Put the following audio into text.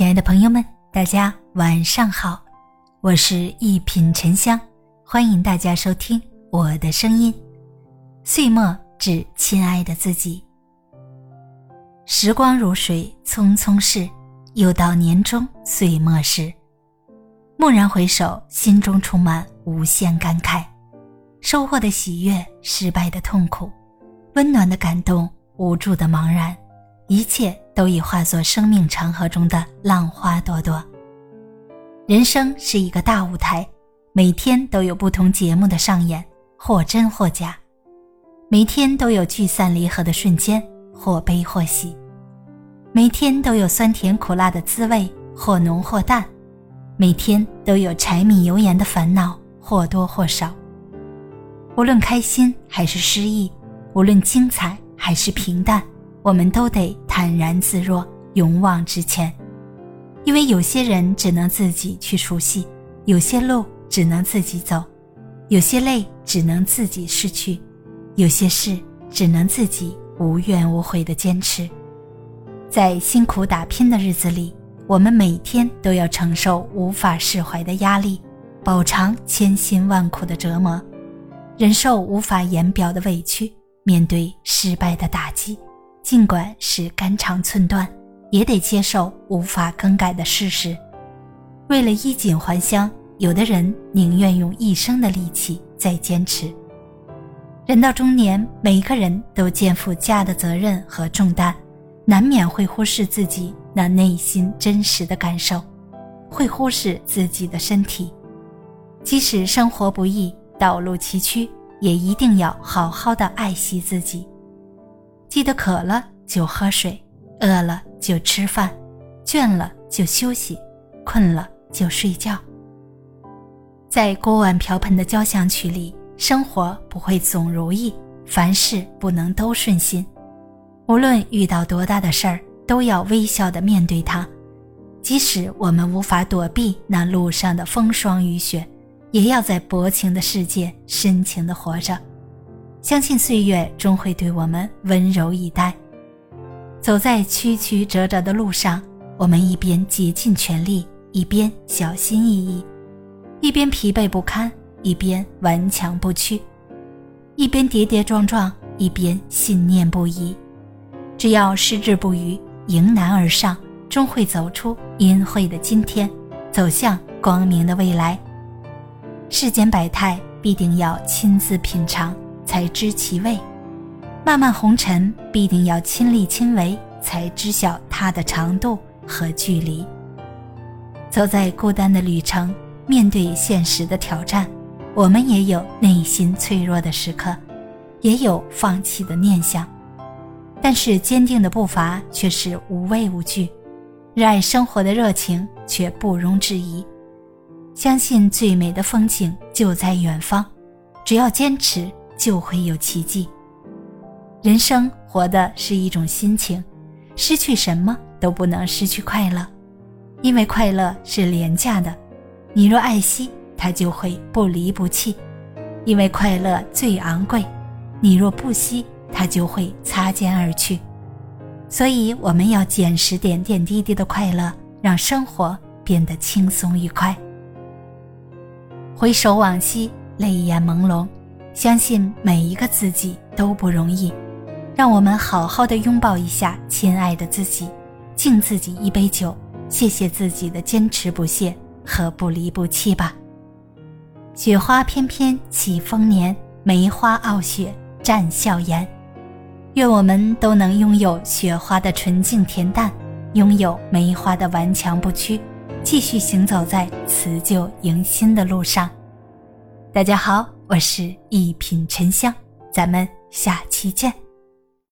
亲爱的朋友们，大家晚上好，我是一品沉香，欢迎大家收听我的声音。岁末致亲爱的自己，时光如水，匆匆逝，又到年终岁末时。蓦然回首，心中充满无限感慨，收获的喜悦，失败的痛苦，温暖的感动，无助的茫然，一切。都已化作生命长河中的浪花朵朵。人生是一个大舞台，每天都有不同节目的上演，或真或假；每天都有聚散离合的瞬间，或悲或喜；每天都有酸甜苦辣的滋味，或浓或淡；每天都有柴米油盐的烦恼，或多或少。无论开心还是失意，无论精彩还是平淡。我们都得坦然自若，勇往直前，因为有些人只能自己去熟悉，有些路只能自己走，有些泪只能自己失去，有些事只能自己无怨无悔的坚持。在辛苦打拼的日子里，我们每天都要承受无法释怀的压力，饱尝千辛万苦的折磨，忍受无法言表的委屈，面对失败的打击。尽管是肝肠寸断，也得接受无法更改的事实。为了衣锦还乡，有的人宁愿用一生的力气在坚持。人到中年，每一个人都肩负家的责任和重担，难免会忽视自己那内心真实的感受，会忽视自己的身体。即使生活不易，道路崎岖，也一定要好好的爱惜自己。记得渴了就喝水，饿了就吃饭，倦了就休息，困了就睡觉。在锅碗瓢盆的交响曲里，生活不会总如意，凡事不能都顺心。无论遇到多大的事儿，都要微笑的面对它。即使我们无法躲避那路上的风霜雨雪，也要在薄情的世界深情的活着。相信岁月终会对我们温柔以待。走在曲曲折折的路上，我们一边竭尽全力，一边小心翼翼；一边疲惫不堪，一边顽强不屈；一边跌跌撞撞，一边信念不移。只要矢志不渝，迎难而上，终会走出阴晦的今天，走向光明的未来。世间百态，必定要亲自品尝。才知其味，漫漫红尘必定要亲力亲为，才知晓它的长度和距离。走在孤单的旅程，面对现实的挑战，我们也有内心脆弱的时刻，也有放弃的念想，但是坚定的步伐却是无畏无惧，热爱生活的热情却不容置疑，相信最美的风景就在远方，只要坚持。就会有奇迹。人生活的是一种心情，失去什么都不能失去快乐，因为快乐是廉价的。你若爱惜，它就会不离不弃；因为快乐最昂贵，你若不惜，它就会擦肩而去。所以，我们要捡拾点点滴滴的快乐，让生活变得轻松愉快。回首往昔，泪眼朦胧。相信每一个自己都不容易，让我们好好的拥抱一下亲爱的自己，敬自己一杯酒，谢谢自己的坚持不懈和不离不弃吧。雪花翩翩起丰年，梅花傲雪绽笑颜。愿我们都能拥有雪花的纯净恬淡，拥有梅花的顽强不屈，继续行走在辞旧迎新的路上。大家好。我是一品沉香，咱们下期见。